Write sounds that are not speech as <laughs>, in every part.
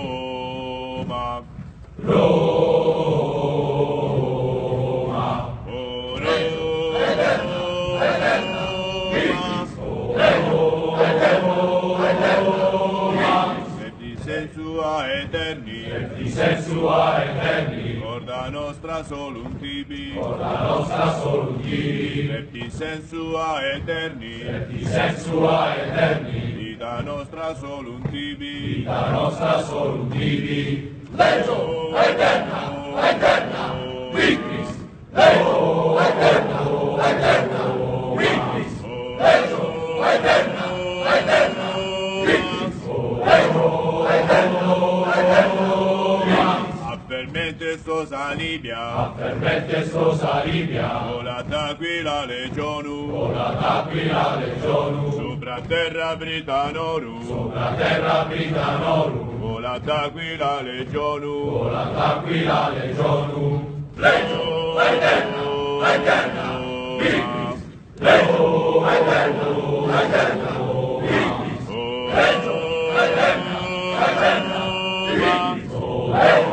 Roma. Roma. Oh, Roma. Et dissensua eterni. et dissensua eterni, Corda nostra solum tibi. la nostra solum tibi, Et dissensua eterni. et dissensua eterni, nostra solum tibi. la nostra solum tibi, legio eterna, eterna, victis, legio eterna, eterna, victis, legio eterna, eterna, victis, legio eterna, eterna, victis, Affermente sos alibia. permette sos alivia, Vola aquila legionu. ora t'aquila legionu, Sopra terra Britanorum. sopra terra Britanorum, Vola aquila legionu. ora t'aquila legionu, legio eterna, eterna, victis, legio eterna, eterna, victis, legio eterna, eterna, victis, legio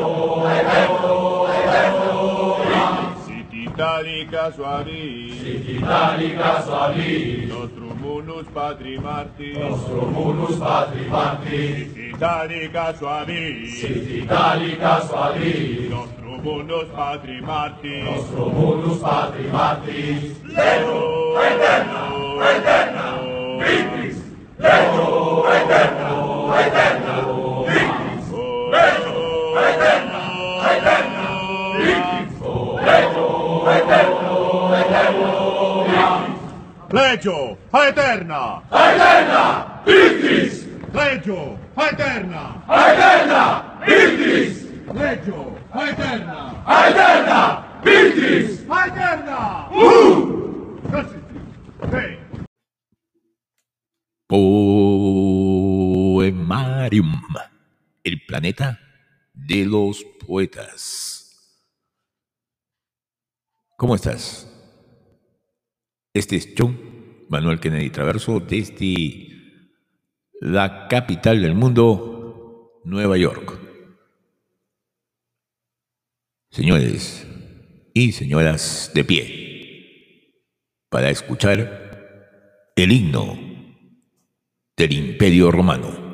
Siddharika Swami, Siddharika Swami, Nostrum unus patri martis, Nostrum unus patri martis, Siddharika Swami, Siddharika Swami, Nostrum unus patri Marti, Nostrum unus patri Marti. Lego eterna, eterna, Vitris, Lego eterna. Legio eterna. eterna, victis, Legio eterna. eterna, victis, Legio eterna. eterna, victis, Eterna. uh! Hey. Poemarium, el planeta de los poetas. ¿Cómo estás? Este es John Manuel Kennedy Traverso desde la capital del mundo, Nueva York. Señores y señoras de pie, para escuchar el himno del Imperio Romano.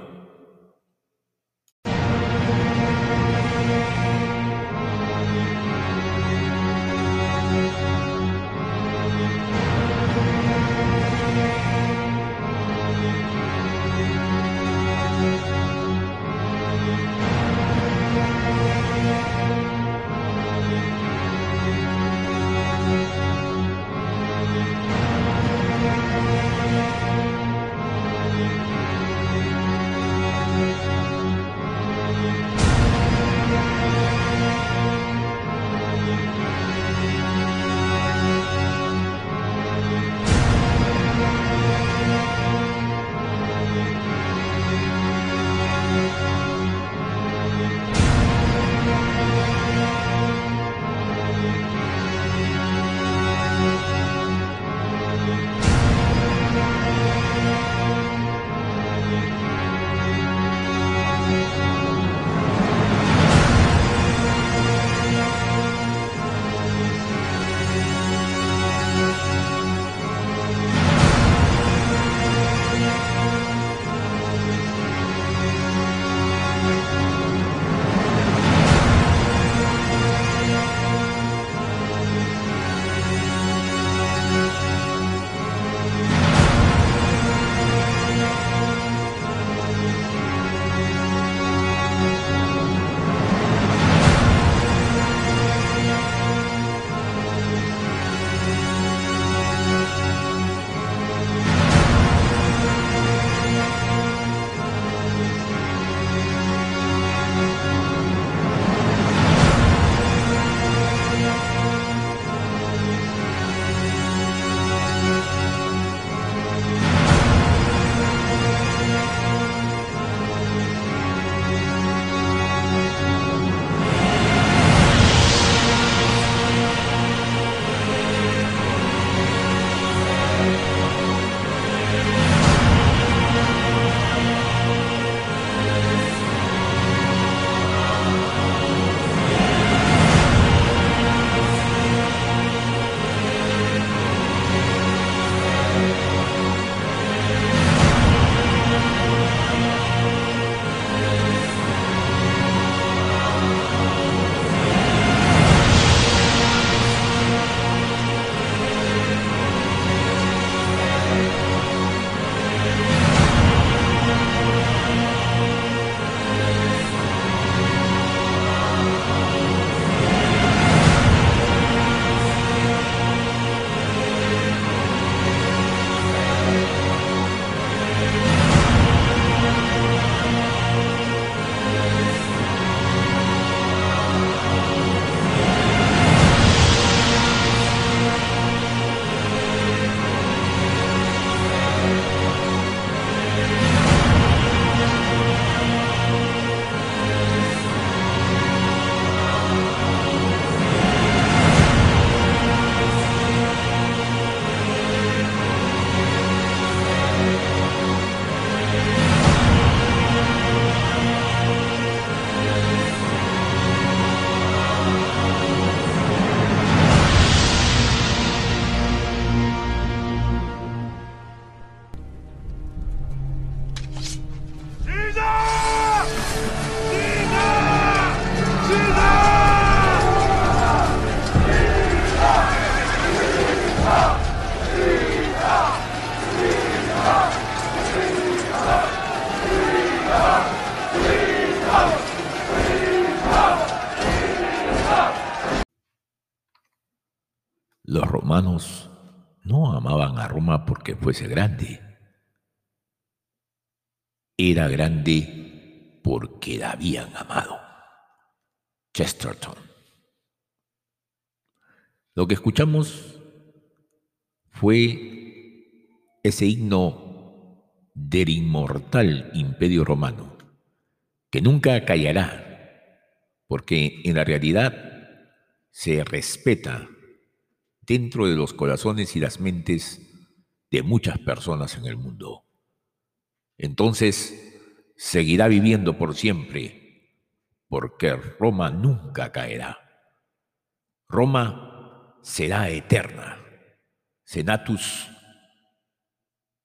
Grande. Era grande porque la habían amado. Chesterton. Lo que escuchamos fue ese himno del inmortal imperio romano, que nunca callará, porque en la realidad se respeta dentro de los corazones y las mentes de muchas personas en el mundo. Entonces, seguirá viviendo por siempre, porque Roma nunca caerá. Roma será eterna. Senatus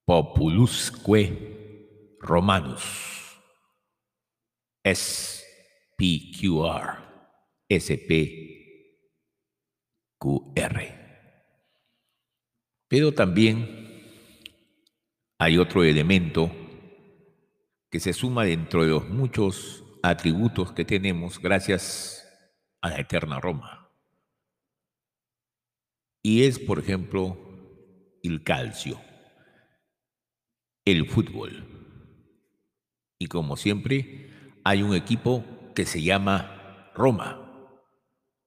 populusque Romanus. SPQR. SPQR. Pero también hay otro elemento que se suma dentro de los muchos atributos que tenemos gracias a la eterna Roma. Y es, por ejemplo, el calcio, el fútbol. Y como siempre, hay un equipo que se llama Roma.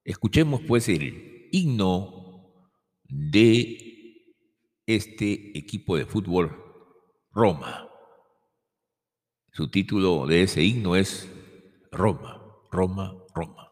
Escuchemos pues el himno de este equipo de fútbol Roma. Su título de ese himno es Roma, Roma, Roma.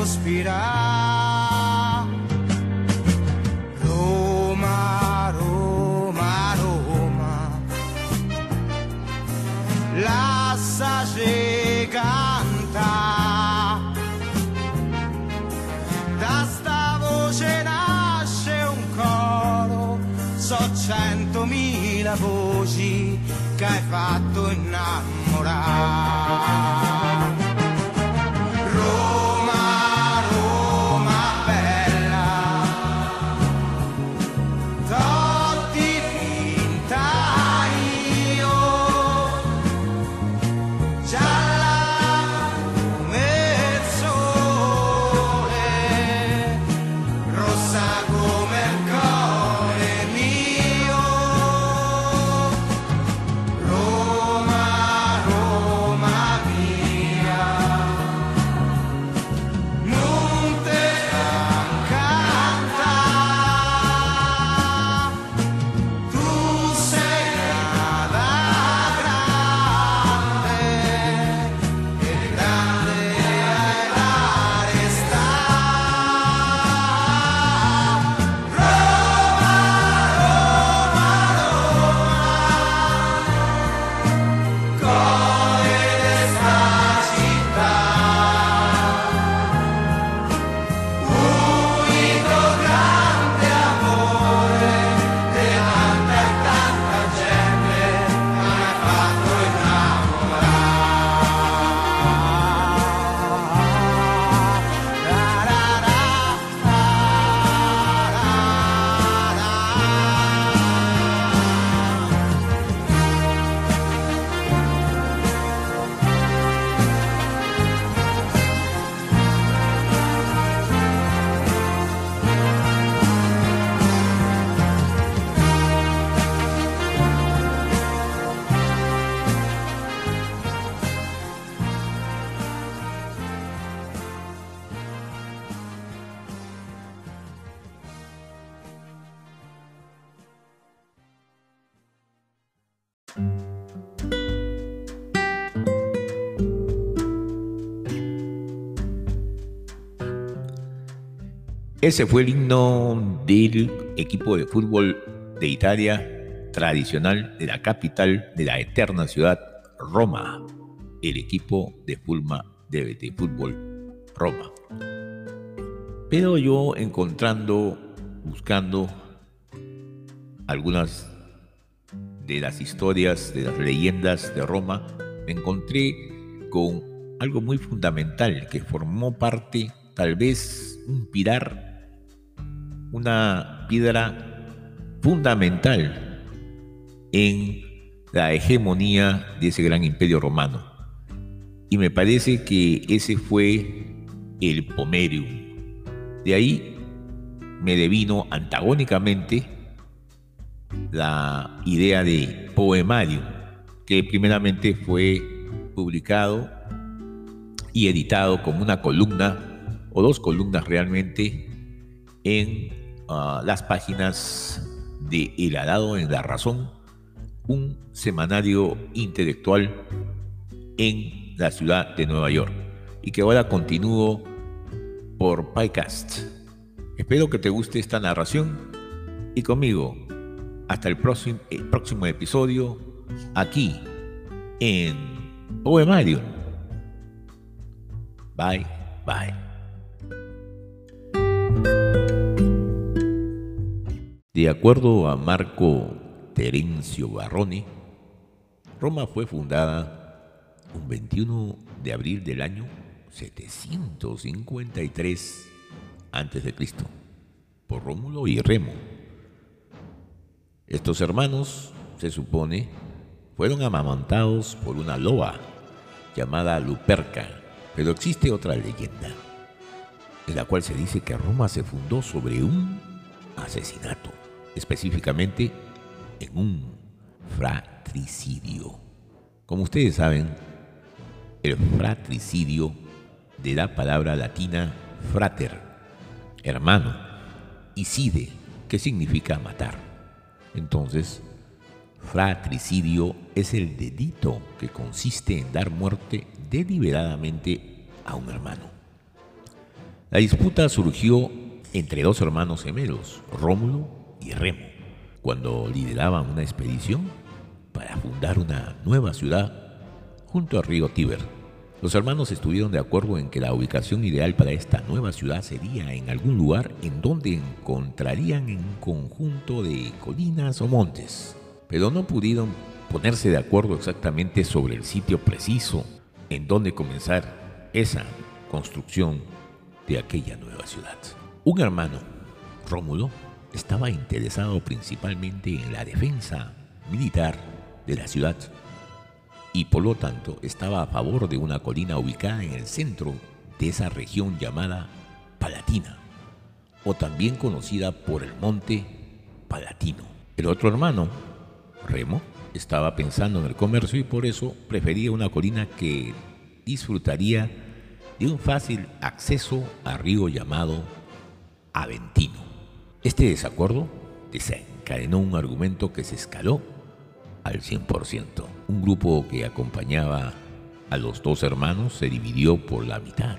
respirar Ese fue el himno del equipo de fútbol de Italia tradicional de la capital de la eterna ciudad, Roma, el equipo de, Fulma, de, de fútbol Roma. Pero yo encontrando, buscando algunas de las historias, de las leyendas de Roma, me encontré con algo muy fundamental que formó parte, tal vez un pilar, una piedra fundamental en la hegemonía de ese gran imperio romano. Y me parece que ese fue el Pomerium. De ahí me devino antagónicamente la idea de poemario, que primeramente fue publicado y editado como una columna o dos columnas realmente en ah, las páginas de El Arado en la Razón un semanario intelectual en la ciudad de Nueva York y que ahora continúo por podcast. Espero que te guste esta narración y conmigo hasta el próximo, el próximo episodio aquí en Poemario. Bye, bye. De acuerdo a Marco Terencio Barroni, Roma fue fundada un 21 de abril del año 753 a.C. por Rómulo y Remo. Estos hermanos, se supone, fueron amamantados por una loba llamada Luperca, pero existe otra leyenda en la cual se dice que Roma se fundó sobre un asesinato, específicamente en un fratricidio. Como ustedes saben, el fratricidio de la palabra latina frater, hermano, y side, que significa matar. Entonces, fratricidio es el delito que consiste en dar muerte deliberadamente a un hermano. La disputa surgió entre dos hermanos gemelos, Rómulo y Remo cuando lideraban una expedición para fundar una nueva ciudad junto al río Tíber. Los hermanos estuvieron de acuerdo en que la ubicación ideal para esta nueva ciudad sería en algún lugar en donde encontrarían un conjunto de colinas o montes, pero no pudieron ponerse de acuerdo exactamente sobre el sitio preciso en donde comenzar esa construcción de aquella nueva ciudad. Un hermano, Rómulo, estaba interesado principalmente en la defensa militar de la ciudad y por lo tanto estaba a favor de una colina ubicada en el centro de esa región llamada Palatina, o también conocida por el monte Palatino. El otro hermano, Remo, estaba pensando en el comercio y por eso prefería una colina que disfrutaría de un fácil acceso a río llamado Aventino. Este desacuerdo desencadenó un argumento que se escaló al 100%. Un grupo que acompañaba a los dos hermanos se dividió por la mitad,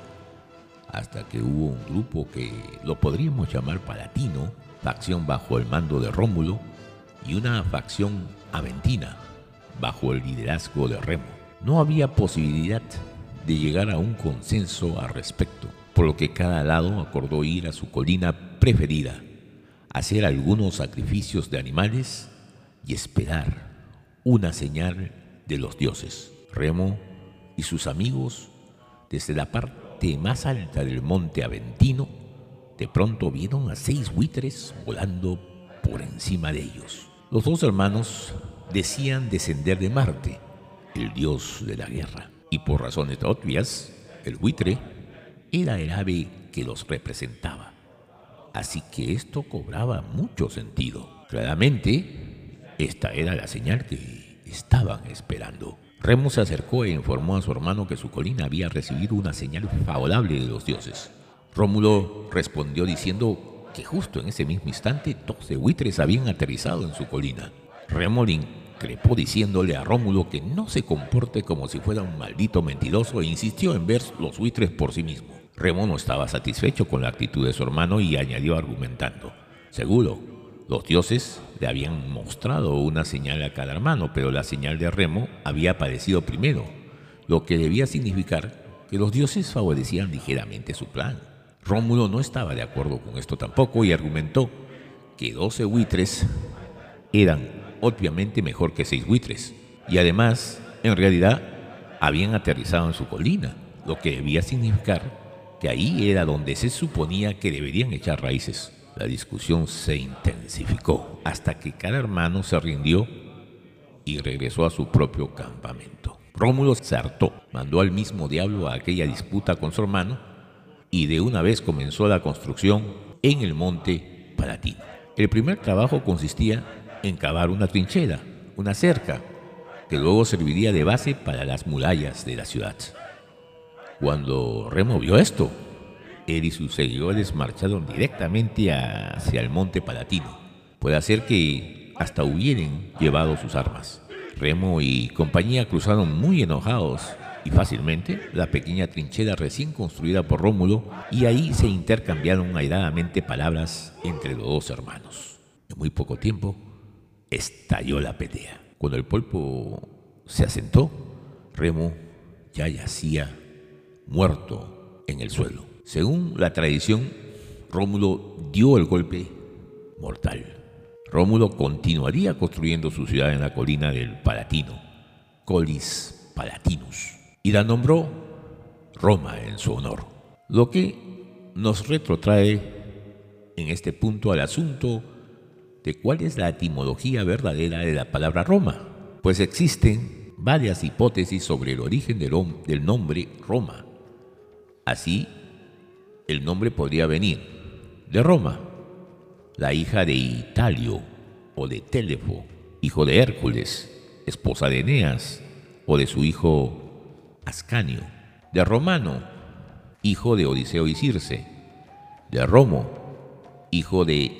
hasta que hubo un grupo que lo podríamos llamar palatino, facción bajo el mando de Rómulo, y una facción aventina, bajo el liderazgo de Remo. No había posibilidad de llegar a un consenso al respecto, por lo que cada lado acordó ir a su colina preferida hacer algunos sacrificios de animales y esperar una señal de los dioses. Remo y sus amigos, desde la parte más alta del monte Aventino, de pronto vieron a seis buitres volando por encima de ellos. Los dos hermanos decían descender de Marte, el dios de la guerra, y por razones obvias, el buitre era el ave que los representaba. Así que esto cobraba mucho sentido. Claramente, esta era la señal que estaban esperando. Remo se acercó e informó a su hermano que su colina había recibido una señal favorable de los dioses. Rómulo respondió diciendo que justo en ese mismo instante doce buitres habían aterrizado en su colina. Remo le increpó diciéndole a Rómulo que no se comporte como si fuera un maldito mentiroso e insistió en ver los buitres por sí mismo. Remo no estaba satisfecho con la actitud de su hermano y añadió argumentando, seguro, los dioses le habían mostrado una señal a cada hermano, pero la señal de Remo había aparecido primero, lo que debía significar que los dioses favorecían ligeramente su plan. Rómulo no estaba de acuerdo con esto tampoco y argumentó que 12 buitres eran obviamente mejor que 6 buitres y además, en realidad, habían aterrizado en su colina, lo que debía significar que ahí era donde se suponía que deberían echar raíces. La discusión se intensificó hasta que cada hermano se rindió y regresó a su propio campamento. Rómulo se hartó, mandó al mismo diablo a aquella disputa con su hermano y de una vez comenzó la construcción en el monte Palatino. El primer trabajo consistía en cavar una trinchera, una cerca, que luego serviría de base para las murallas de la ciudad. Cuando removió esto, él y sus seguidores marcharon directamente hacia el monte Palatino. Puede ser que hasta hubieran llevado sus armas. Remo y compañía cruzaron muy enojados y fácilmente la pequeña trinchera recién construida por Rómulo y ahí se intercambiaron airadamente palabras entre los dos hermanos. En muy poco tiempo estalló la pelea. Cuando el polvo se asentó, Remo ya yacía muerto en el suelo. Según la tradición, Rómulo dio el golpe mortal. Rómulo continuaría construyendo su ciudad en la colina del Palatino, Colis Palatinus, y la nombró Roma en su honor. Lo que nos retrotrae en este punto al asunto de cuál es la etimología verdadera de la palabra Roma, pues existen varias hipótesis sobre el origen del, del nombre Roma. Así, el nombre podría venir de Roma, la hija de Italio o de Telefo, hijo de Hércules, esposa de Eneas, o de su hijo Ascanio, de Romano, hijo de Odiseo y Circe, de Romo, hijo de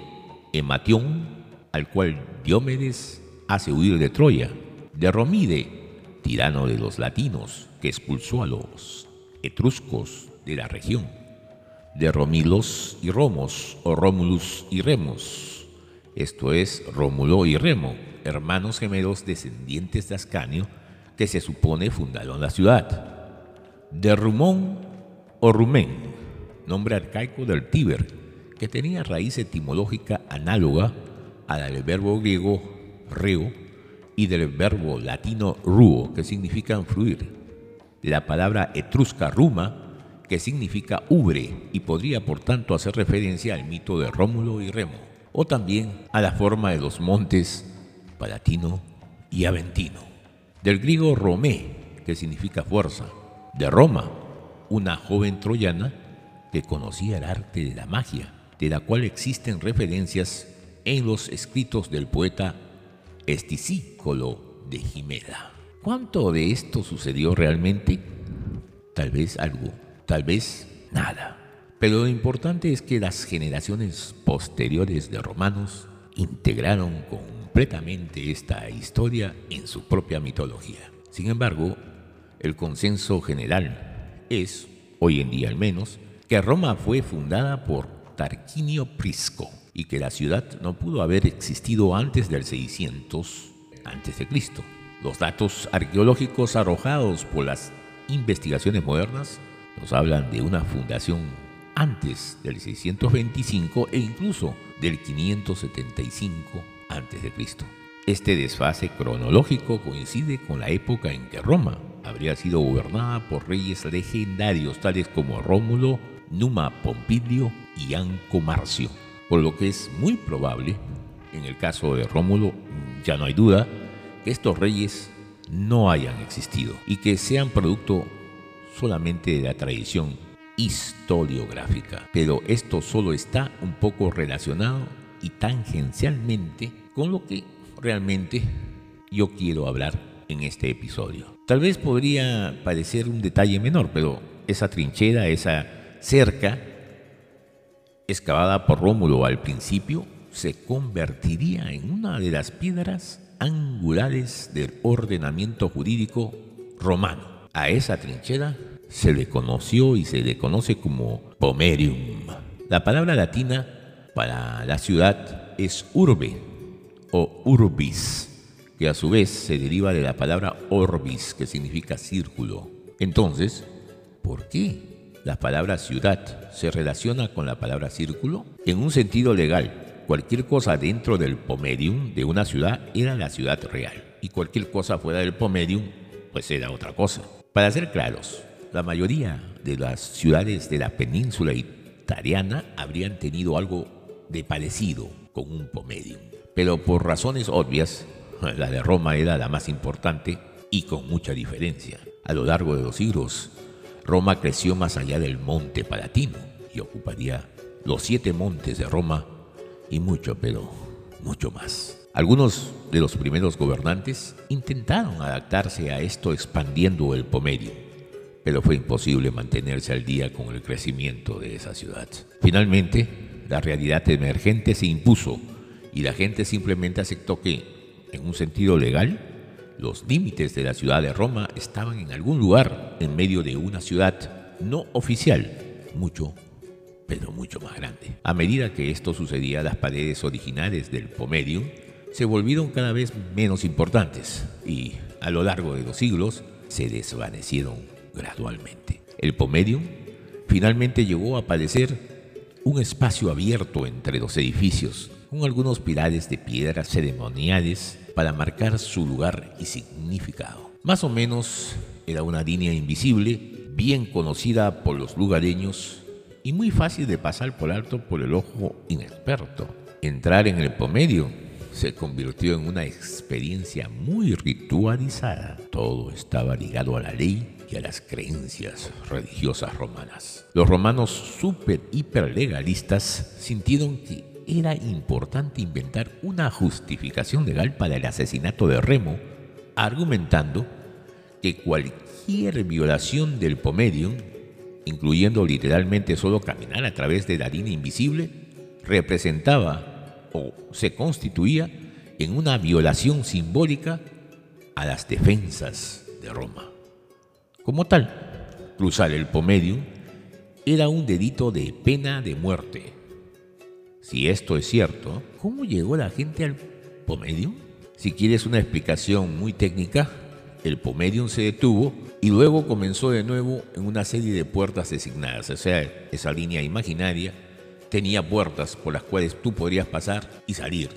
Ematión, al cual Diomedes hace huir de Troya, de Romide, tirano de los latinos, que expulsó a los etruscos de la región, de Romilos y Romos, o Rómulus y Remos, esto es Rómulo y Remo, hermanos gemelos descendientes de Ascanio, que se supone fundaron la ciudad, de Rumón o Rumén, nombre arcaico del Tíber, que tenía raíz etimológica análoga a la del verbo griego reo y del verbo latino ruo, que significa fluir. La palabra etrusca ruma que significa ubre y podría por tanto hacer referencia al mito de Rómulo y Remo, o también a la forma de los montes Palatino y Aventino. Del griego Romé, que significa fuerza. De Roma, una joven troyana que conocía el arte de la magia, de la cual existen referencias en los escritos del poeta Esticícolo de Jimela. ¿Cuánto de esto sucedió realmente? Tal vez algo tal vez nada. Pero lo importante es que las generaciones posteriores de romanos integraron completamente esta historia en su propia mitología. Sin embargo, el consenso general es, hoy en día al menos, que Roma fue fundada por Tarquinio Prisco y que la ciudad no pudo haber existido antes del 600 a.C. Los datos arqueológicos arrojados por las investigaciones modernas nos hablan de una fundación antes del 625 e incluso del 575 a.C. Este desfase cronológico coincide con la época en que Roma habría sido gobernada por reyes legendarios tales como Rómulo, Numa Pompilio y Anco Marcio, por lo que es muy probable, en el caso de Rómulo ya no hay duda, que estos reyes no hayan existido y que sean producto solamente de la tradición historiográfica, pero esto solo está un poco relacionado y tangencialmente con lo que realmente yo quiero hablar en este episodio. Tal vez podría parecer un detalle menor, pero esa trinchera, esa cerca excavada por Rómulo al principio, se convertiría en una de las piedras angulares del ordenamiento jurídico romano. A esa trinchera se le conoció y se le conoce como Pomerium. La palabra latina para la ciudad es urbe o urbis, que a su vez se deriva de la palabra orbis, que significa círculo. Entonces, ¿por qué la palabra ciudad se relaciona con la palabra círculo? En un sentido legal, cualquier cosa dentro del pomedium de una ciudad era la ciudad real y cualquier cosa fuera del pomedium pues era otra cosa. Para ser claros, la mayoría de las ciudades de la península italiana habrían tenido algo de parecido con un pomedium. Pero por razones obvias, <laughs> la de Roma era la más importante y con mucha diferencia. A lo largo de los siglos, Roma creció más allá del monte Palatino y ocuparía los siete montes de Roma y mucho, pero mucho más. Algunos de los primeros gobernantes intentaron adaptarse a esto expandiendo el Pomedio, pero fue imposible mantenerse al día con el crecimiento de esa ciudad. Finalmente, la realidad emergente se impuso y la gente simplemente aceptó que, en un sentido legal, los límites de la ciudad de Roma estaban en algún lugar en medio de una ciudad no oficial, mucho, pero mucho más grande. A medida que esto sucedía, las paredes originales del Pomedium se volvieron cada vez menos importantes y, a lo largo de los siglos, se desvanecieron gradualmente. El Pomedium finalmente llegó a parecer un espacio abierto entre los edificios, con algunos pilares de piedras ceremoniales para marcar su lugar y significado. Más o menos era una línea invisible, bien conocida por los lugareños y muy fácil de pasar por alto por el ojo inexperto. Entrar en el Pomedio se convirtió en una experiencia muy ritualizada. Todo estaba ligado a la ley y a las creencias religiosas romanas. Los romanos super hiper legalistas sintieron que era importante inventar una justificación legal para el asesinato de Remo, argumentando que cualquier violación del pomedium, incluyendo literalmente solo caminar a través de la línea invisible, representaba o se constituía en una violación simbólica a las defensas de Roma. Como tal, cruzar el pomedium era un delito de pena de muerte. Si esto es cierto, ¿cómo llegó la gente al pomedium? Si quieres una explicación muy técnica, el pomedium se detuvo y luego comenzó de nuevo en una serie de puertas designadas. O sea, esa línea imaginaria tenía puertas por las cuales tú podrías pasar y salir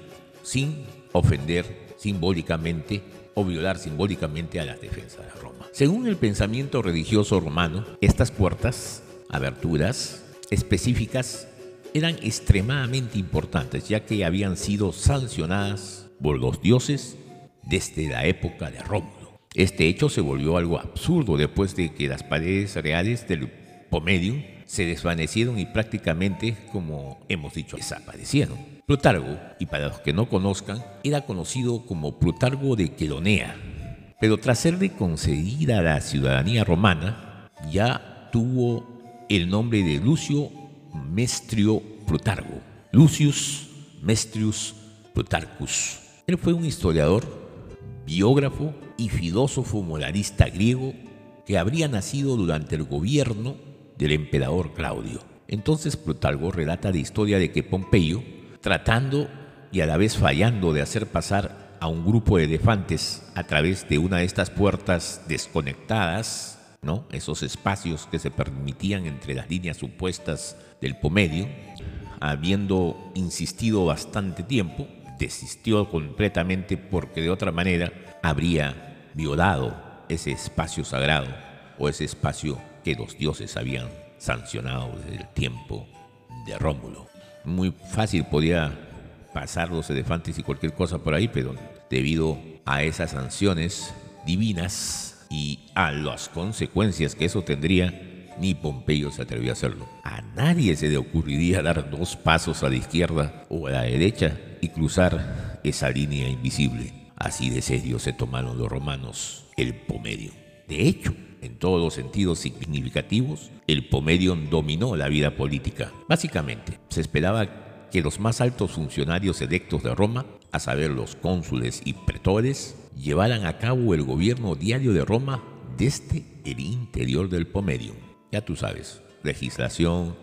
sin ofender simbólicamente o violar simbólicamente a las defensas de Roma. Según el pensamiento religioso romano, estas puertas, aberturas específicas, eran extremadamente importantes ya que habían sido sancionadas por los dioses desde la época de Rómulo. Este hecho se volvió algo absurdo después de que las paredes reales del Pomedium se desvanecieron y prácticamente, como hemos dicho, desaparecieron. Plutargo, y para los que no conozcan, era conocido como Plutargo de Quelonea, pero tras serle concedida la ciudadanía romana, ya tuvo el nombre de Lucio Mestrio Plutargo, Lucius Mestrius Plutarcus. Él fue un historiador, biógrafo y filósofo moralista griego que habría nacido durante el gobierno del emperador Claudio. Entonces Plutarco relata la historia de que Pompeyo, tratando y a la vez fallando de hacer pasar a un grupo de elefantes a través de una de estas puertas desconectadas, ¿no? Esos espacios que se permitían entre las líneas supuestas del Pomedio, habiendo insistido bastante tiempo, desistió completamente porque de otra manera habría violado ese espacio sagrado o ese espacio que los dioses habían sancionado desde el tiempo de Rómulo. Muy fácil podía pasar los elefantes y cualquier cosa por ahí, pero debido a esas sanciones divinas y a las consecuencias que eso tendría, ni Pompeyo se atrevió a hacerlo. A nadie se le ocurriría dar dos pasos a la izquierda o a la derecha y cruzar esa línea invisible. Así de serio se tomaron los romanos el Pomedio. De hecho, en todos los sentidos significativos, el Pomedion dominó la vida política. Básicamente, se esperaba que los más altos funcionarios electos de Roma, a saber los cónsules y pretores, llevaran a cabo el gobierno diario de Roma desde el interior del Pomerium. Ya tú sabes, legislación,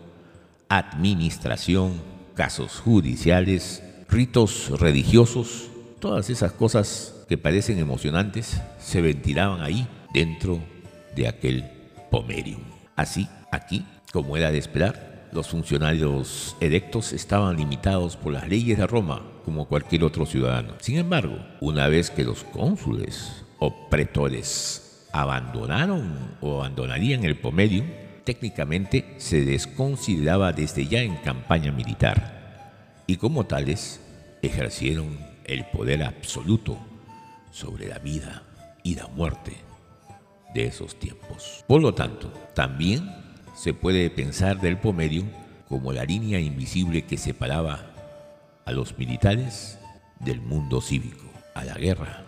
administración, casos judiciales, ritos religiosos, todas esas cosas que parecen emocionantes se ventilaban ahí dentro de aquel Pomerium. Así, aquí, como era de esperar, los funcionarios electos estaban limitados por las leyes de Roma como cualquier otro ciudadano. Sin embargo, una vez que los cónsules o pretores abandonaron o abandonarían el Pomerium, técnicamente se desconsideraba desde ya en campaña militar y como tales ejercieron el poder absoluto sobre la vida y la muerte de esos tiempos. Por lo tanto, también se puede pensar del Pomerium como la línea invisible que separaba a los militares del mundo cívico, a la guerra,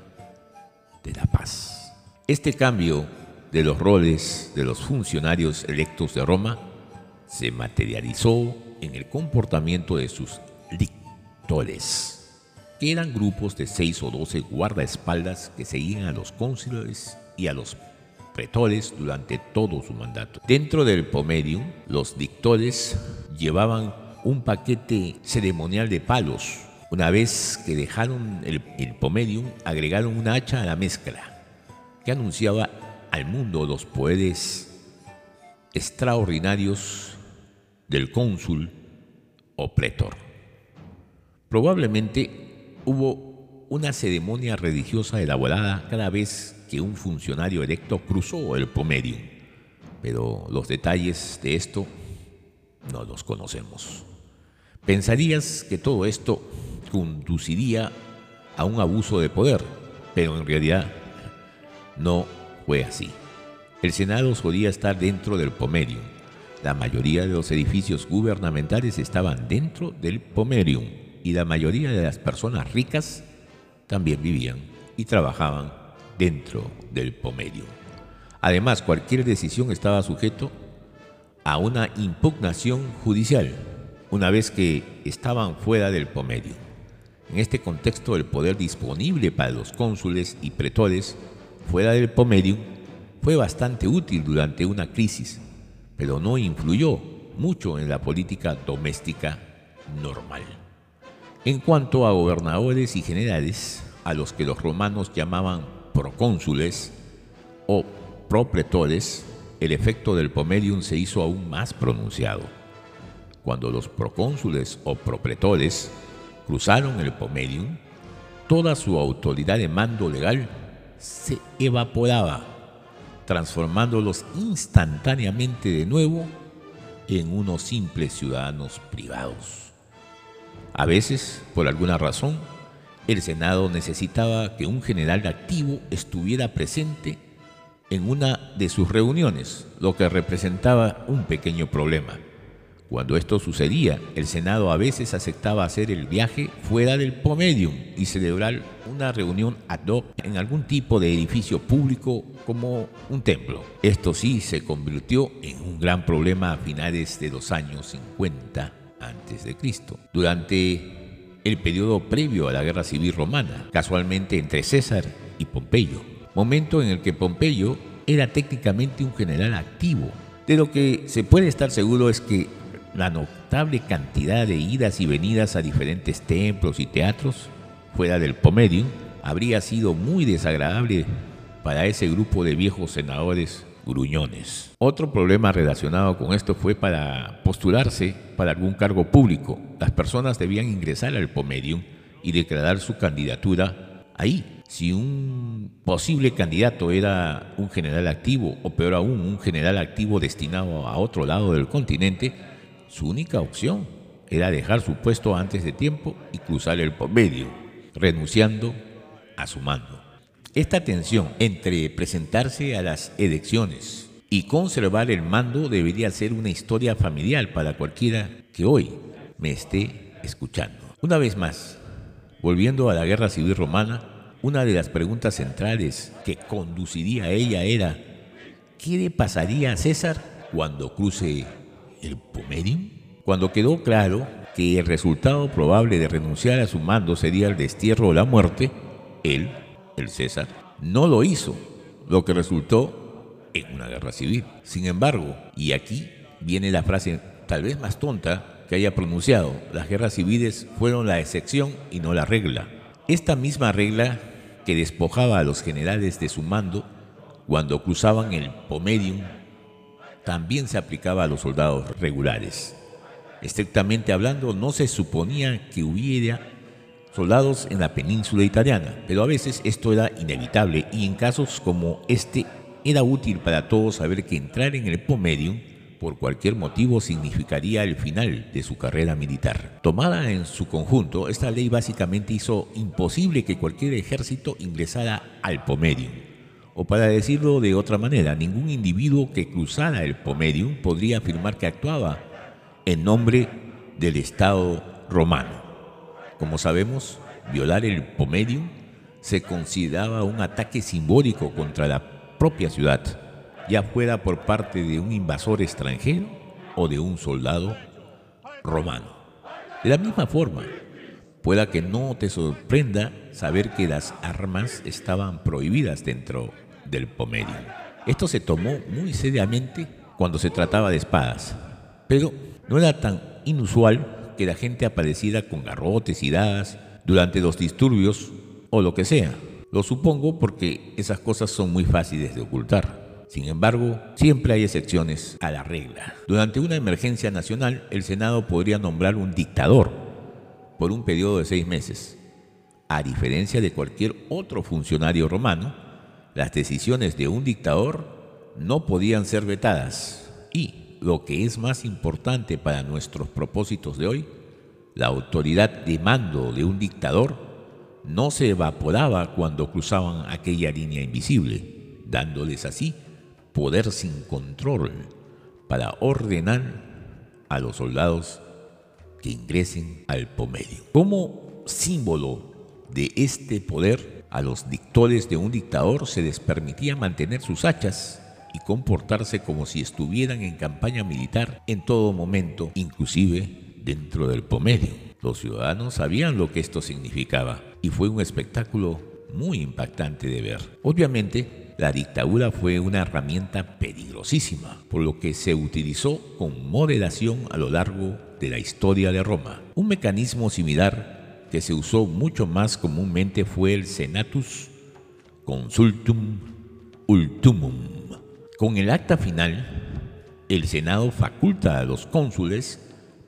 de la paz. Este cambio de los roles de los funcionarios electos de Roma se materializó en el comportamiento de sus lictores que eran grupos de seis o doce guardaespaldas que seguían a los cónsules y a los durante todo su mandato. Dentro del pomerium, los dictores llevaban un paquete ceremonial de palos. Una vez que dejaron el, el agregaron una hacha a la mezcla, que anunciaba al mundo los poderes extraordinarios del cónsul o pretor. Probablemente hubo una ceremonia religiosa elaborada cada vez que un funcionario electo cruzó el pomerium, pero los detalles de esto no los conocemos. Pensarías que todo esto conduciría a un abuso de poder, pero en realidad no fue así. El Senado solía estar dentro del pomerium. La mayoría de los edificios gubernamentales estaban dentro del pomerium y la mayoría de las personas ricas también vivían y trabajaban dentro del pomerio. Además, cualquier decisión estaba sujeto a una impugnación judicial una vez que estaban fuera del pomerio. En este contexto, el poder disponible para los cónsules y pretores fuera del pomerio fue bastante útil durante una crisis, pero no influyó mucho en la política doméstica normal. En cuanto a gobernadores y generales, a los que los romanos llamaban procónsules o propretores, el efecto del pomerium se hizo aún más pronunciado. Cuando los procónsules o propretores cruzaron el pomerium, toda su autoridad de mando legal se evaporaba, transformándolos instantáneamente de nuevo en unos simples ciudadanos privados. A veces, por alguna razón, el Senado necesitaba que un general activo estuviera presente en una de sus reuniones, lo que representaba un pequeño problema. Cuando esto sucedía, el Senado a veces aceptaba hacer el viaje fuera del Pomedium y celebrar una reunión ad hoc en algún tipo de edificio público como un templo. Esto sí se convirtió en un gran problema a finales de los años 50 antes de Cristo, durante el periodo previo a la guerra civil romana, casualmente entre César y Pompeyo, momento en el que Pompeyo era técnicamente un general activo. De lo que se puede estar seguro es que la notable cantidad de idas y venidas a diferentes templos y teatros fuera del Pomedium habría sido muy desagradable para ese grupo de viejos senadores Otro problema relacionado con esto fue para postularse para algún cargo público. Las personas debían ingresar al Pomedium y declarar su candidatura ahí. Si un posible candidato era un general activo o peor aún un general activo destinado a otro lado del continente, su única opción era dejar su puesto antes de tiempo y cruzar el Pomedium, renunciando a su mando. Esta tensión entre presentarse a las elecciones y conservar el mando debería ser una historia familiar para cualquiera que hoy me esté escuchando. Una vez más, volviendo a la guerra civil romana, una de las preguntas centrales que conduciría a ella era, ¿qué le pasaría a César cuando cruce el Pomerium? Cuando quedó claro que el resultado probable de renunciar a su mando sería el destierro o la muerte, él el César, no lo hizo, lo que resultó en una guerra civil. Sin embargo, y aquí viene la frase tal vez más tonta que haya pronunciado, las guerras civiles fueron la excepción y no la regla. Esta misma regla que despojaba a los generales de su mando cuando cruzaban el Pomerium también se aplicaba a los soldados regulares. Estrictamente hablando, no se suponía que hubiera soldados en la península italiana, pero a veces esto era inevitable y en casos como este era útil para todos saber que entrar en el Pomerium por cualquier motivo significaría el final de su carrera militar. Tomada en su conjunto, esta ley básicamente hizo imposible que cualquier ejército ingresara al Pomerium. O para decirlo de otra manera, ningún individuo que cruzara el Pomerium podría afirmar que actuaba en nombre del Estado romano. Como sabemos, violar el Pomerium se consideraba un ataque simbólico contra la propia ciudad, ya fuera por parte de un invasor extranjero o de un soldado romano. De la misma forma, pueda que no te sorprenda saber que las armas estaban prohibidas dentro del Pomerium. Esto se tomó muy seriamente cuando se trataba de espadas, pero no era tan inusual que la gente apareciera con garrotes y dagas durante los disturbios o lo que sea. Lo supongo porque esas cosas son muy fáciles de ocultar. Sin embargo, siempre hay excepciones a la regla. Durante una emergencia nacional, el Senado podría nombrar un dictador por un periodo de seis meses. A diferencia de cualquier otro funcionario romano, las decisiones de un dictador no podían ser vetadas y, lo que es más importante para nuestros propósitos de hoy, la autoridad de mando de un dictador no se evaporaba cuando cruzaban aquella línea invisible, dándoles así poder sin control para ordenar a los soldados que ingresen al pomedio. Como símbolo de este poder, a los dictores de un dictador se les permitía mantener sus hachas y comportarse como si estuvieran en campaña militar en todo momento, inclusive dentro del Pomedio. Los ciudadanos sabían lo que esto significaba y fue un espectáculo muy impactante de ver. Obviamente, la dictadura fue una herramienta peligrosísima, por lo que se utilizó con moderación a lo largo de la historia de Roma. Un mecanismo similar que se usó mucho más comúnmente fue el Senatus Consultum Ultumum con el acta final, el Senado faculta a los cónsules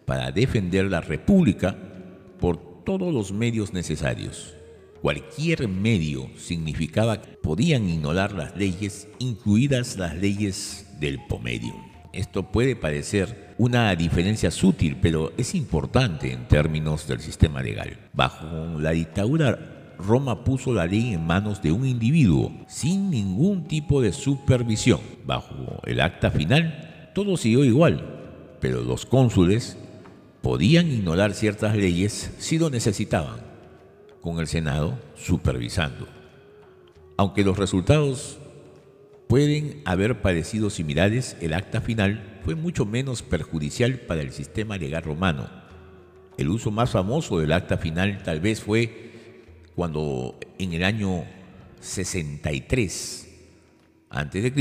para defender la República por todos los medios necesarios. Cualquier medio significaba que podían ignorar las leyes, incluidas las leyes del pomedium. Esto puede parecer una diferencia sutil, pero es importante en términos del sistema legal. Bajo la dictadura Roma puso la ley en manos de un individuo sin ningún tipo de supervisión. Bajo el acta final, todo siguió igual, pero los cónsules podían ignorar ciertas leyes si lo necesitaban, con el Senado supervisando. Aunque los resultados pueden haber parecido similares, el acta final fue mucho menos perjudicial para el sistema legal romano. El uso más famoso del acta final tal vez fue cuando en el año 63 a.C.,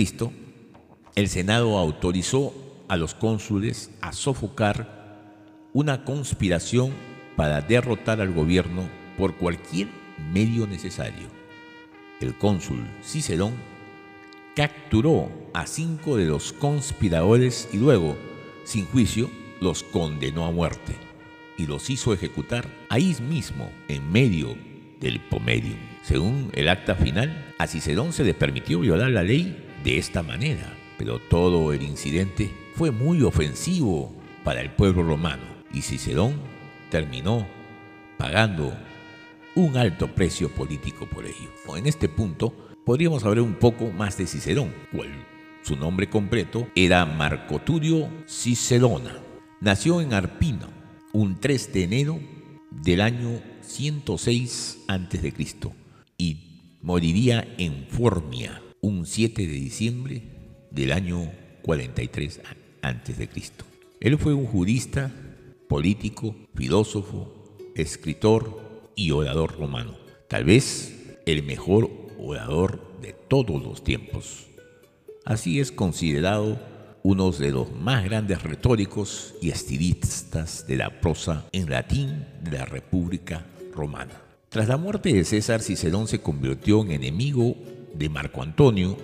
el Senado autorizó a los cónsules a sofocar una conspiración para derrotar al gobierno por cualquier medio necesario. El cónsul Cicerón capturó a cinco de los conspiradores y luego, sin juicio, los condenó a muerte y los hizo ejecutar ahí mismo, en medio del Pomedium. Según el acta final, a Cicerón se le permitió violar la ley de esta manera, pero todo el incidente fue muy ofensivo para el pueblo romano y Cicerón terminó pagando un alto precio político por ello. En este punto podríamos hablar un poco más de Cicerón, cual su nombre completo era Marco Turio Cicerona. Nació en Arpino un 3 de enero del año 106 a.C. y moriría en Formia un 7 de diciembre del año 43 a.C. Él fue un jurista, político, filósofo, escritor y orador romano. Tal vez el mejor orador de todos los tiempos. Así es considerado uno de los más grandes retóricos y estilistas de la prosa en latín de la República Romana. Tras la muerte de César, Cicerón se convirtió en enemigo de Marco Antonio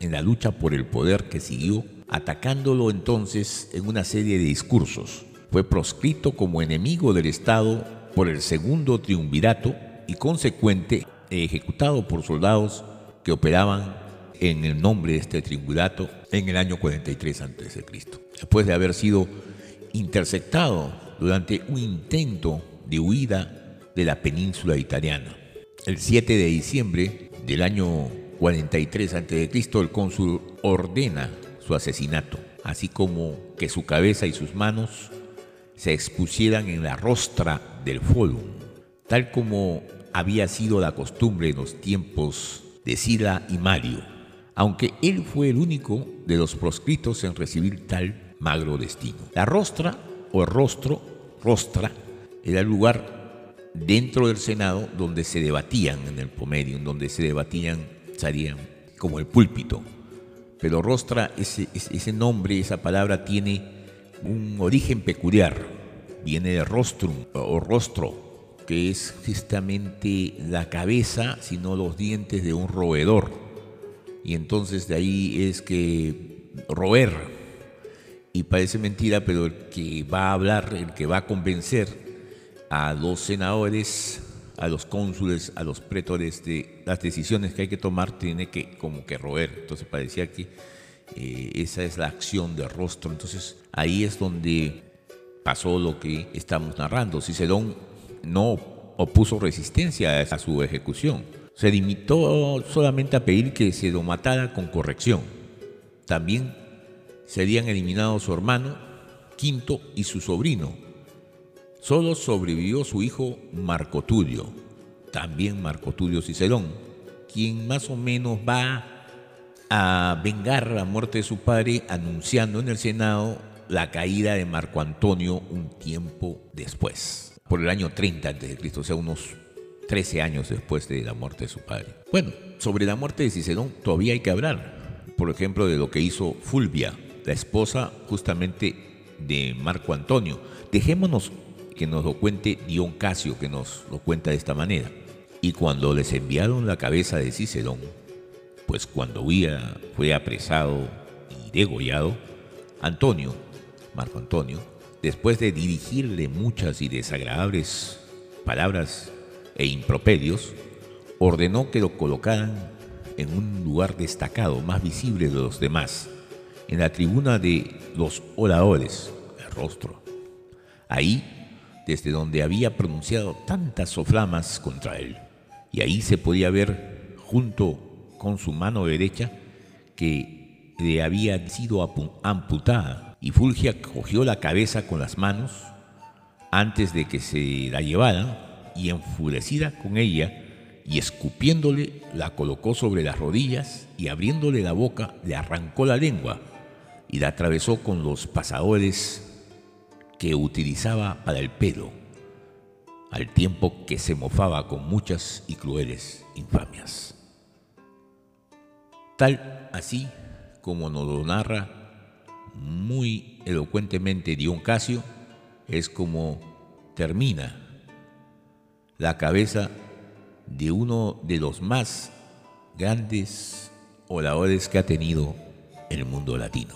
en la lucha por el poder que siguió, atacándolo entonces en una serie de discursos. Fue proscrito como enemigo del Estado por el segundo triunvirato y consecuente ejecutado por soldados que operaban en el nombre de este triunvirato en el año 43 a.C. Después de haber sido interceptado durante un intento de huida de la península italiana. El 7 de diciembre del año 43 a.C., el cónsul ordena su asesinato, así como que su cabeza y sus manos se expusieran en la rostra del Forum, tal como había sido la costumbre en los tiempos de Sila y Mario, aunque él fue el único de los proscritos en recibir tal magro destino. La rostra o rostro, rostra, era el lugar dentro del Senado donde se debatían en el Pomerium, donde se debatían, salían como el púlpito. Pero rostra, ese, ese nombre, esa palabra tiene un origen peculiar. Viene de rostrum o rostro, que es justamente la cabeza, sino los dientes de un roedor. Y entonces de ahí es que roer. Y parece mentira, pero el que va a hablar, el que va a convencer, a los senadores, a los cónsules, a los pretores de las decisiones que hay que tomar, tiene que como que roer. Entonces parecía que eh, esa es la acción de rostro. Entonces ahí es donde pasó lo que estamos narrando. Cicerón no opuso resistencia a su ejecución. Se limitó solamente a pedir que se lo matara con corrección. También serían eliminados su hermano Quinto y su sobrino, Solo sobrevivió su hijo Marco Tulio, también Marco Tulio Cicerón, quien más o menos va a vengar la muerte de su padre anunciando en el Senado la caída de Marco Antonio un tiempo después, por el año 30 a.C., o sea, unos 13 años después de la muerte de su padre. Bueno, sobre la muerte de Cicerón todavía hay que hablar, por ejemplo, de lo que hizo Fulvia, la esposa justamente de Marco Antonio. Dejémonos que nos lo cuente Dion Casio, que nos lo cuenta de esta manera. Y cuando les enviaron la cabeza de Cicerón, pues cuando huía fue apresado y degollado, Antonio, Marco Antonio, después de dirigirle muchas y desagradables palabras e improperios, ordenó que lo colocaran en un lugar destacado, más visible de los demás, en la tribuna de los oradores, el rostro. Ahí desde donde había pronunciado tantas soflamas contra él. Y ahí se podía ver, junto con su mano derecha, que le había sido amputada. Y Fulgia cogió la cabeza con las manos antes de que se la llevaran y enfurecida con ella y escupiéndole la colocó sobre las rodillas y abriéndole la boca le arrancó la lengua y la atravesó con los pasadores que utilizaba para el pelo, al tiempo que se mofaba con muchas y crueles infamias. Tal así como nos lo narra muy elocuentemente Dion Casio, es como termina la cabeza de uno de los más grandes oradores que ha tenido el mundo latino.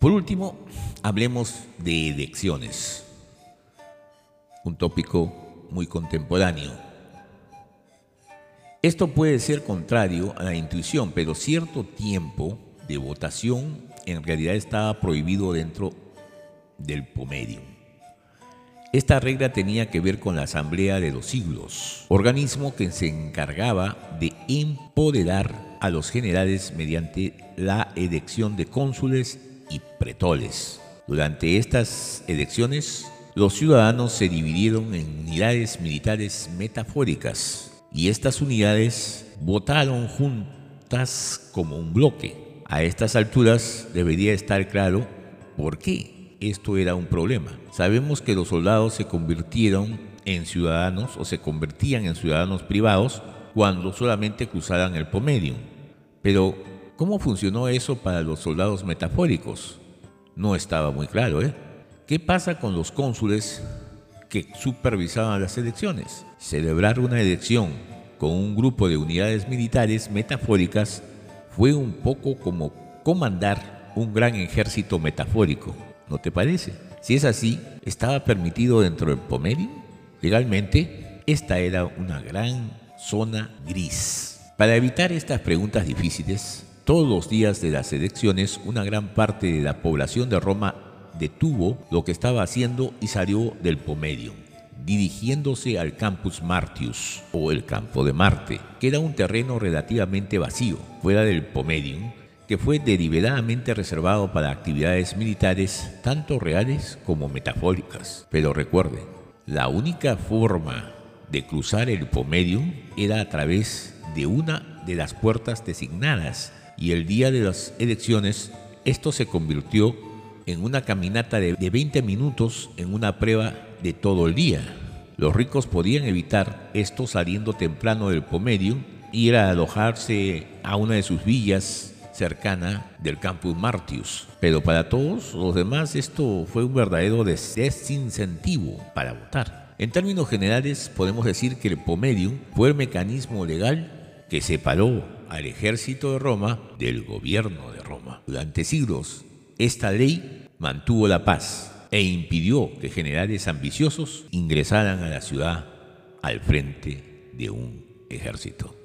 Por último, hablemos de elecciones, un tópico muy contemporáneo. Esto puede ser contrario a la intuición, pero cierto tiempo de votación en realidad estaba prohibido dentro del pomedium. Esta regla tenía que ver con la Asamblea de los Siglos, organismo que se encargaba de empoderar a los generales mediante la elección de cónsules y pretoles. Durante estas elecciones, los ciudadanos se dividieron en unidades militares metafóricas y estas unidades votaron juntas como un bloque. A estas alturas debería estar claro por qué esto era un problema. Sabemos que los soldados se convirtieron en ciudadanos o se convertían en ciudadanos privados cuando solamente cruzaran el pomedium. Pero ¿Cómo funcionó eso para los soldados metafóricos? No estaba muy claro, ¿eh? ¿Qué pasa con los cónsules que supervisaban las elecciones? Celebrar una elección con un grupo de unidades militares metafóricas fue un poco como comandar un gran ejército metafórico, ¿no te parece? Si es así, ¿estaba permitido dentro del Pomerium? Legalmente, esta era una gran zona gris. Para evitar estas preguntas difíciles, todos los días de las elecciones una gran parte de la población de Roma detuvo lo que estaba haciendo y salió del Pomerium, dirigiéndose al Campus Martius o el Campo de Marte, que era un terreno relativamente vacío, fuera del Pomerium, que fue deliberadamente reservado para actividades militares tanto reales como metafóricas. Pero recuerde, la única forma de cruzar el Pomerium era a través de una de las puertas designadas y el día de las elecciones esto se convirtió en una caminata de, de 20 minutos en una prueba de todo el día. Los ricos podían evitar esto saliendo temprano del Pomerium ir a alojarse a una de sus villas cercana del Campus Martius. Pero para todos los demás esto fue un verdadero desincentivo para votar. En términos generales podemos decir que el Pomerium fue el mecanismo legal que separó al ejército de Roma del gobierno de Roma. Durante siglos esta ley mantuvo la paz e impidió que generales ambiciosos ingresaran a la ciudad al frente de un ejército.